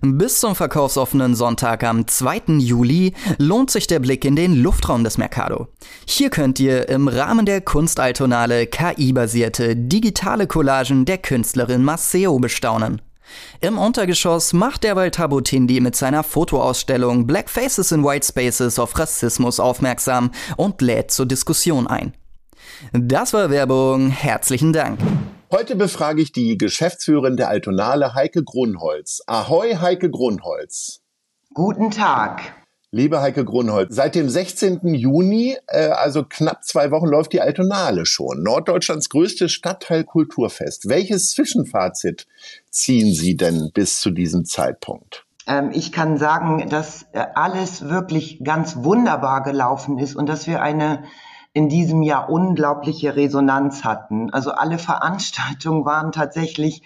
Bis zum verkaufsoffenen Sonntag am 2. Juli lohnt sich der Blick in den Luftraum des Mercado. Hier könnt ihr im Rahmen der Kunstaltonale KI-basierte digitale Collagen der Künstlerin Maceo bestaunen. Im Untergeschoss macht derweil Tabutindi mit seiner Fotoausstellung Black Faces in White Spaces auf Rassismus aufmerksam und lädt zur Diskussion ein. Das war Werbung. Herzlichen Dank. Heute befrage ich die Geschäftsführerin der Altonale, Heike Grunholz. Ahoi, Heike Grunholz. Guten Tag. Liebe Heike Grunholz, seit dem 16. Juni, äh, also knapp zwei Wochen, läuft die Altonale schon. Norddeutschlands größtes Stadtteilkulturfest. Welches Zwischenfazit ziehen Sie denn bis zu diesem Zeitpunkt? Ähm, ich kann sagen, dass äh, alles wirklich ganz wunderbar gelaufen ist und dass wir eine in diesem Jahr unglaubliche Resonanz hatten. Also alle Veranstaltungen waren tatsächlich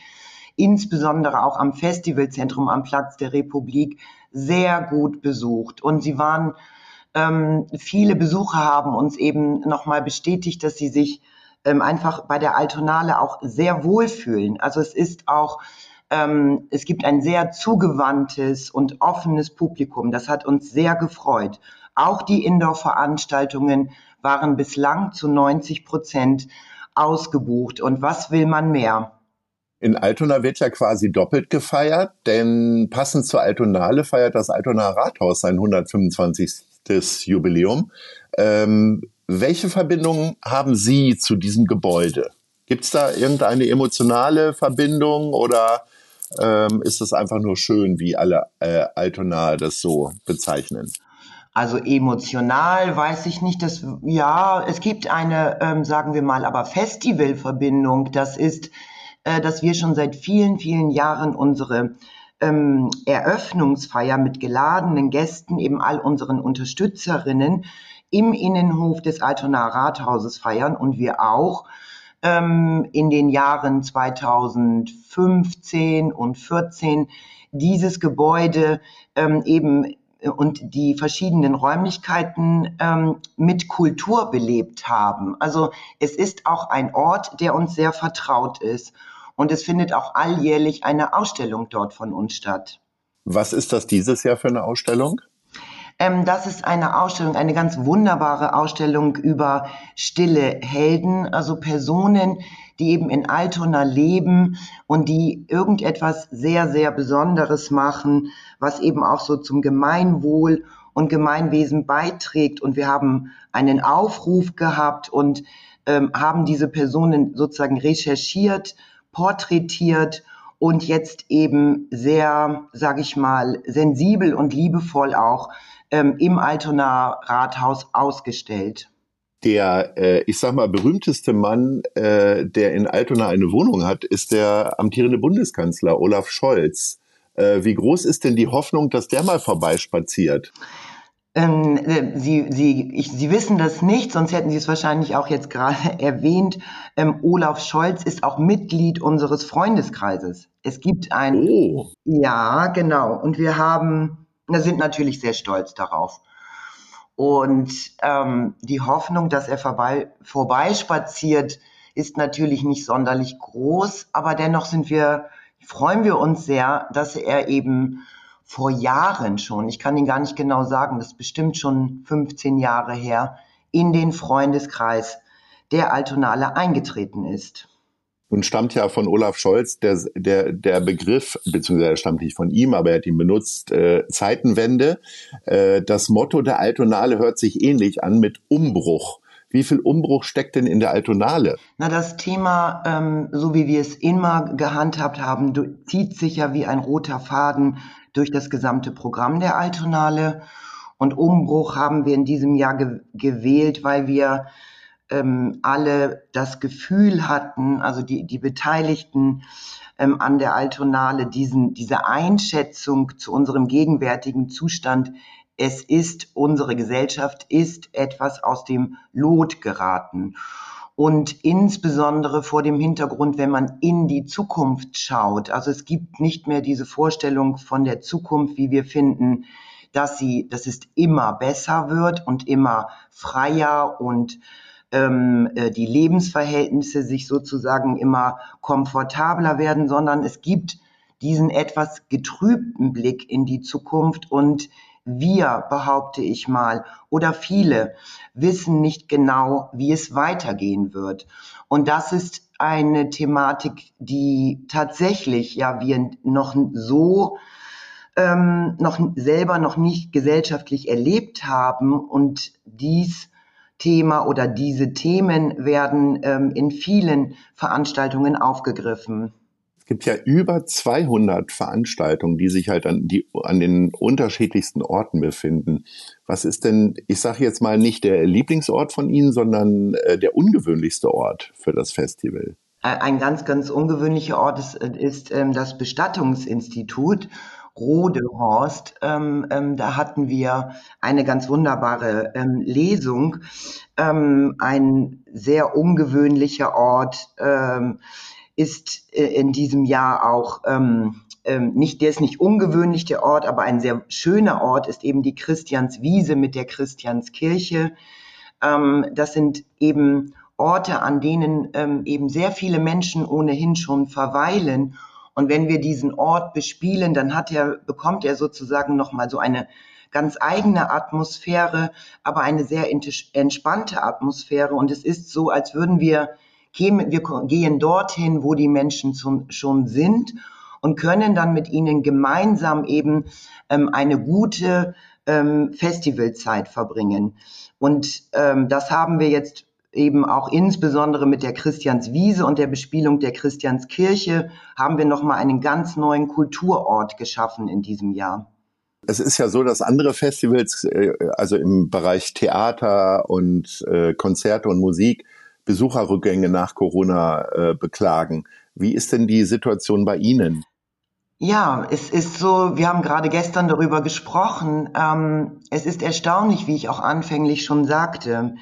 insbesondere auch am Festivalzentrum am Platz der Republik sehr gut besucht. Und sie waren, ähm, viele Besucher haben uns eben nochmal bestätigt, dass sie sich ähm, einfach bei der Altonale auch sehr wohlfühlen. Also es ist auch, ähm, es gibt ein sehr zugewandtes und offenes Publikum. Das hat uns sehr gefreut. Auch die Indoor-Veranstaltungen waren bislang zu 90 Prozent ausgebucht. Und was will man mehr? In Altona wird ja quasi doppelt gefeiert, denn passend zur Altonale feiert das Altona Rathaus sein 125. Jubiläum. Ähm, welche Verbindungen haben Sie zu diesem Gebäude? Gibt es da irgendeine emotionale Verbindung oder ähm, ist es einfach nur schön, wie alle äh, Altona das so bezeichnen? Also emotional weiß ich nicht, dass ja, es gibt eine, ähm, sagen wir mal, aber Festivalverbindung. Das ist, äh, dass wir schon seit vielen, vielen Jahren unsere ähm, Eröffnungsfeier mit geladenen Gästen, eben all unseren Unterstützerinnen im Innenhof des Altonaer Rathauses feiern und wir auch ähm, in den Jahren 2015 und 14 dieses Gebäude ähm, eben und die verschiedenen Räumlichkeiten ähm, mit Kultur belebt haben. Also es ist auch ein Ort, der uns sehr vertraut ist. Und es findet auch alljährlich eine Ausstellung dort von uns statt. Was ist das dieses Jahr für eine Ausstellung? Ähm, das ist eine Ausstellung, eine ganz wunderbare Ausstellung über stille Helden, also Personen, die eben in Altona leben und die irgendetwas sehr, sehr Besonderes machen, was eben auch so zum Gemeinwohl und Gemeinwesen beiträgt. Und wir haben einen Aufruf gehabt und ähm, haben diese Personen sozusagen recherchiert, porträtiert und jetzt eben sehr, sage ich mal, sensibel und liebevoll auch ähm, im Altona Rathaus ausgestellt. Der, äh, ich sag mal, berühmteste Mann, äh, der in Altona eine Wohnung hat, ist der amtierende Bundeskanzler Olaf Scholz. Äh, wie groß ist denn die Hoffnung, dass der mal vorbeispaziert? Ähm, äh, Sie, Sie, ich, Sie wissen das nicht, sonst hätten Sie es wahrscheinlich auch jetzt gerade erwähnt. Ähm, Olaf Scholz ist auch Mitglied unseres Freundeskreises. Es gibt ein. Oh. Ja, genau. Und wir haben wir sind natürlich sehr stolz darauf. Und ähm, die Hoffnung, dass er vorbei, vorbeispaziert, ist natürlich nicht sonderlich groß, aber dennoch sind wir, freuen wir uns sehr, dass er eben vor Jahren schon, ich kann ihn gar nicht genau sagen, das ist bestimmt schon 15 Jahre her, in den Freundeskreis der Altonale eingetreten ist und stammt ja von Olaf Scholz, der, der, der Begriff, beziehungsweise stammt nicht von ihm, aber er hat ihn benutzt, äh, Zeitenwende. Äh, das Motto der Altonale hört sich ähnlich an mit Umbruch. Wie viel Umbruch steckt denn in der Altonale? Na, das Thema, ähm, so wie wir es immer gehandhabt haben, zieht sich ja wie ein roter Faden durch das gesamte Programm der Altonale. Und Umbruch haben wir in diesem Jahr ge gewählt, weil wir ähm, alle das Gefühl hatten, also die, die Beteiligten ähm, an der Altonale, diesen, diese Einschätzung zu unserem gegenwärtigen Zustand, es ist, unsere Gesellschaft ist etwas aus dem Lot geraten. Und insbesondere vor dem Hintergrund, wenn man in die Zukunft schaut. Also es gibt nicht mehr diese Vorstellung von der Zukunft, wie wir finden, dass sie, dass es immer besser wird und immer freier und ähm, äh, die Lebensverhältnisse sich sozusagen immer komfortabler werden, sondern es gibt diesen etwas getrübten Blick in die Zukunft und wir, behaupte ich mal, oder viele wissen nicht genau, wie es weitergehen wird. Und das ist eine Thematik, die tatsächlich ja wir noch so ähm, noch selber noch nicht gesellschaftlich erlebt haben und dies Thema oder diese Themen werden ähm, in vielen Veranstaltungen aufgegriffen. Es gibt ja über 200 Veranstaltungen, die sich halt an, die, an den unterschiedlichsten Orten befinden. Was ist denn, ich sage jetzt mal nicht der Lieblingsort von Ihnen, sondern äh, der ungewöhnlichste Ort für das Festival? Ein ganz, ganz ungewöhnlicher Ort ist, ist ähm, das Bestattungsinstitut. Rodehorst. Ähm, ähm, da hatten wir eine ganz wunderbare ähm, Lesung. Ähm, ein sehr ungewöhnlicher Ort ähm, ist äh, in diesem Jahr auch ähm, nicht, der ist nicht ungewöhnlich, der Ort, aber ein sehr schöner Ort ist eben die Christianswiese mit der Christianskirche. das sind eben Orte, an denen eben sehr viele Menschen ohnehin schon verweilen und wenn wir diesen Ort bespielen, dann hat er, bekommt er sozusagen nochmal so eine ganz eigene Atmosphäre, aber eine sehr entspannte Atmosphäre. Und es ist so, als würden wir, wir gehen dorthin, wo die Menschen schon sind und können dann mit ihnen gemeinsam eben ähm, eine gute ähm, Festivalzeit verbringen. Und ähm, das haben wir jetzt eben auch insbesondere mit der Christianswiese und der Bespielung der Christianskirche haben wir nochmal einen ganz neuen Kulturort geschaffen in diesem Jahr. Es ist ja so, dass andere Festivals, äh, also im Bereich Theater und äh, Konzerte und Musik, Besucherrückgänge nach Corona äh, beklagen. Wie ist denn die Situation bei Ihnen? Ja, es ist so, wir haben gerade gestern darüber gesprochen. Ähm, es ist erstaunlich, wie ich auch anfänglich schon sagte.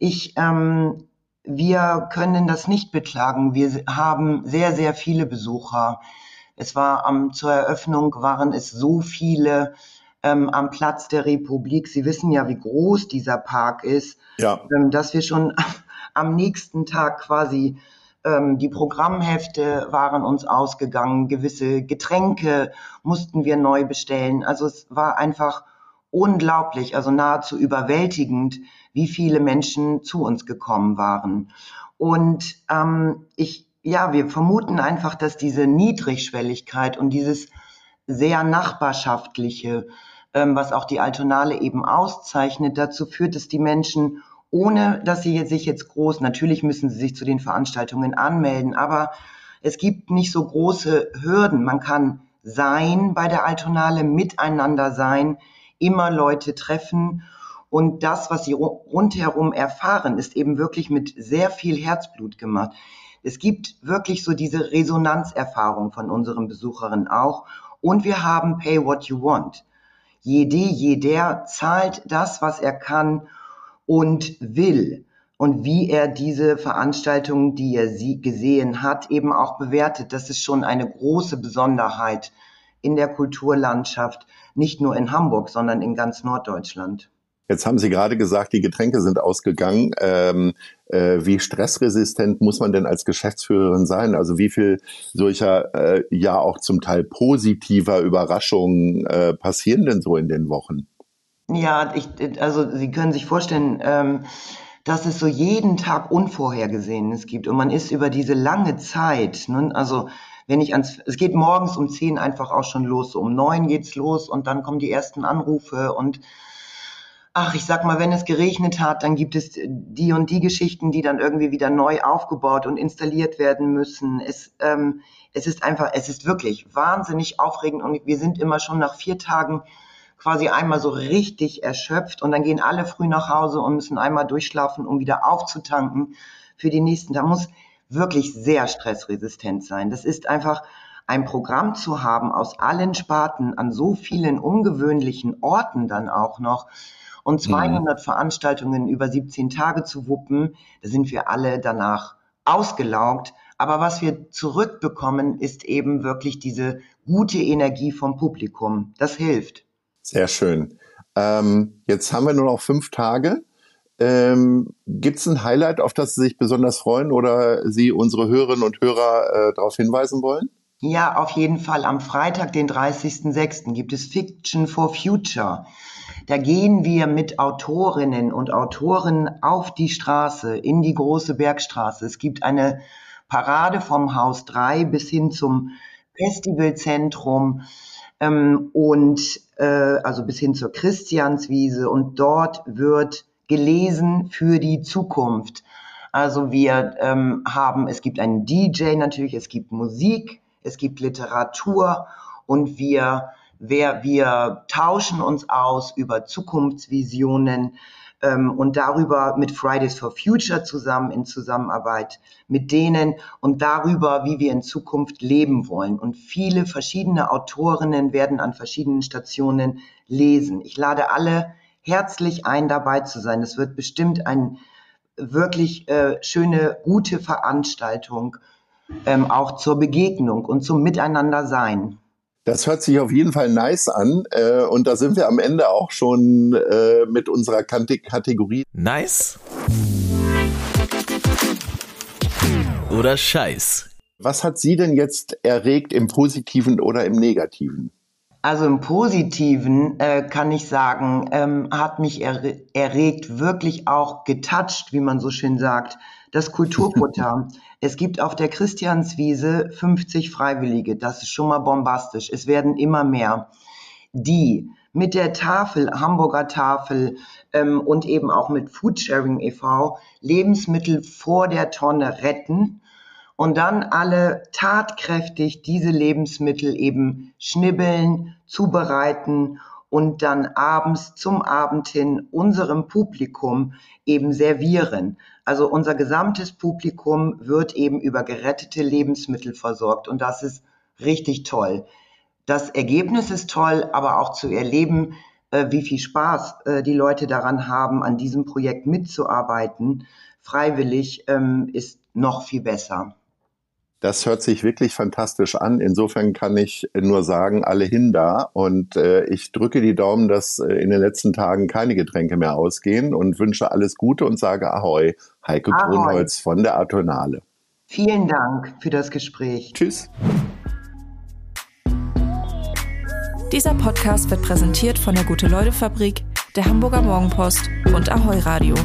Ich, ähm, wir können das nicht beklagen. Wir haben sehr, sehr viele Besucher. Es war am, zur Eröffnung waren es so viele ähm, am Platz der Republik. Sie wissen ja, wie groß dieser Park ist, ja. ähm, dass wir schon am nächsten Tag quasi ähm, die Programmhefte waren uns ausgegangen, gewisse Getränke mussten wir neu bestellen. Also es war einfach unglaublich, also nahezu überwältigend, wie viele Menschen zu uns gekommen waren. Und ähm, ich, ja, wir vermuten einfach, dass diese Niedrigschwelligkeit und dieses sehr nachbarschaftliche, ähm, was auch die Altonale eben auszeichnet, dazu führt, dass die Menschen, ohne dass sie sich jetzt groß, natürlich müssen sie sich zu den Veranstaltungen anmelden, aber es gibt nicht so große Hürden. Man kann sein bei der Altonale, miteinander sein, immer Leute treffen und das, was sie rundherum erfahren, ist eben wirklich mit sehr viel Herzblut gemacht. Es gibt wirklich so diese Resonanzerfahrung von unseren Besucherinnen auch. Und wir haben Pay What You Want. Jede, jeder zahlt das, was er kann und will. Und wie er diese Veranstaltung, die er sie gesehen hat, eben auch bewertet. Das ist schon eine große Besonderheit in der Kulturlandschaft, nicht nur in Hamburg, sondern in ganz Norddeutschland. Jetzt haben Sie gerade gesagt, die Getränke sind ausgegangen. Ähm, äh, wie stressresistent muss man denn als Geschäftsführerin sein? Also wie viel solcher äh, ja auch zum Teil positiver Überraschungen äh, passieren denn so in den Wochen? Ja, ich, also Sie können sich vorstellen, ähm, dass es so jeden Tag Unvorhergesehenes gibt und man ist über diese lange Zeit, ne, also wenn ich ans, es geht morgens um zehn einfach auch schon los, so um neun geht's los und dann kommen die ersten Anrufe und ach, ich sag mal, wenn es geregnet hat, dann gibt es die und die Geschichten, die dann irgendwie wieder neu aufgebaut und installiert werden müssen. Es, ähm, es ist einfach, es ist wirklich wahnsinnig aufregend und wir sind immer schon nach vier Tagen quasi einmal so richtig erschöpft und dann gehen alle früh nach Hause und müssen einmal durchschlafen, um wieder aufzutanken für die nächsten. Da muss wirklich sehr stressresistent sein. Das ist einfach ein Programm zu haben aus allen Sparten an so vielen ungewöhnlichen Orten dann auch noch und 200 mhm. Veranstaltungen über 17 Tage zu wuppen, da sind wir alle danach ausgelaugt. Aber was wir zurückbekommen, ist eben wirklich diese gute Energie vom Publikum. Das hilft. Sehr schön. Ähm, jetzt haben wir nur noch fünf Tage. Ähm, Gibt es ein Highlight, auf das Sie sich besonders freuen oder Sie unsere Hörerinnen und Hörer äh, darauf hinweisen wollen? Ja, auf jeden Fall. Am Freitag, den 30.06. gibt es Fiction for Future. Da gehen wir mit Autorinnen und Autoren auf die Straße, in die große Bergstraße. Es gibt eine Parade vom Haus 3 bis hin zum Festivalzentrum ähm, und äh, also bis hin zur Christianswiese und dort wird gelesen für die Zukunft. Also wir ähm, haben, es gibt einen DJ natürlich, es gibt Musik, es gibt Literatur und wir, wir, wir tauschen uns aus über Zukunftsvisionen, ähm, und darüber mit Fridays for Future zusammen in Zusammenarbeit mit denen und darüber, wie wir in Zukunft leben wollen. Und viele verschiedene Autorinnen werden an verschiedenen Stationen lesen. Ich lade alle herzlich ein, dabei zu sein. Es wird bestimmt eine wirklich äh, schöne, gute Veranstaltung, ähm, auch zur Begegnung und zum Miteinander sein. Das hört sich auf jeden Fall nice an. Äh, und da sind wir am Ende auch schon äh, mit unserer Kategorie. Nice oder Scheiß. Was hat Sie denn jetzt erregt im Positiven oder im Negativen? Also im Positiven äh, kann ich sagen, ähm, hat mich er erregt, wirklich auch getoucht, wie man so schön sagt, das Kulturfutter. es gibt auf der Christianswiese 50 Freiwillige. Das ist schon mal bombastisch. Es werden immer mehr, die mit der Tafel, Hamburger Tafel ähm, und eben auch mit Foodsharing e.V. Lebensmittel vor der Tonne retten und dann alle tatkräftig diese Lebensmittel eben schnibbeln, zubereiten und dann abends zum Abend hin unserem Publikum eben servieren. Also unser gesamtes Publikum wird eben über gerettete Lebensmittel versorgt und das ist richtig toll. Das Ergebnis ist toll, aber auch zu erleben, äh, wie viel Spaß äh, die Leute daran haben, an diesem Projekt mitzuarbeiten, freiwillig, ähm, ist noch viel besser. Das hört sich wirklich fantastisch an. Insofern kann ich nur sagen, alle hin da. Und äh, ich drücke die Daumen, dass äh, in den letzten Tagen keine Getränke mehr ausgehen und wünsche alles Gute und sage Ahoi, Heike Ahoi. Kronholz von der Atonale. Vielen Dank für das Gespräch. Tschüss. Dieser Podcast wird präsentiert von der Gute-Leute-Fabrik, der Hamburger Morgenpost und Ahoi Radio.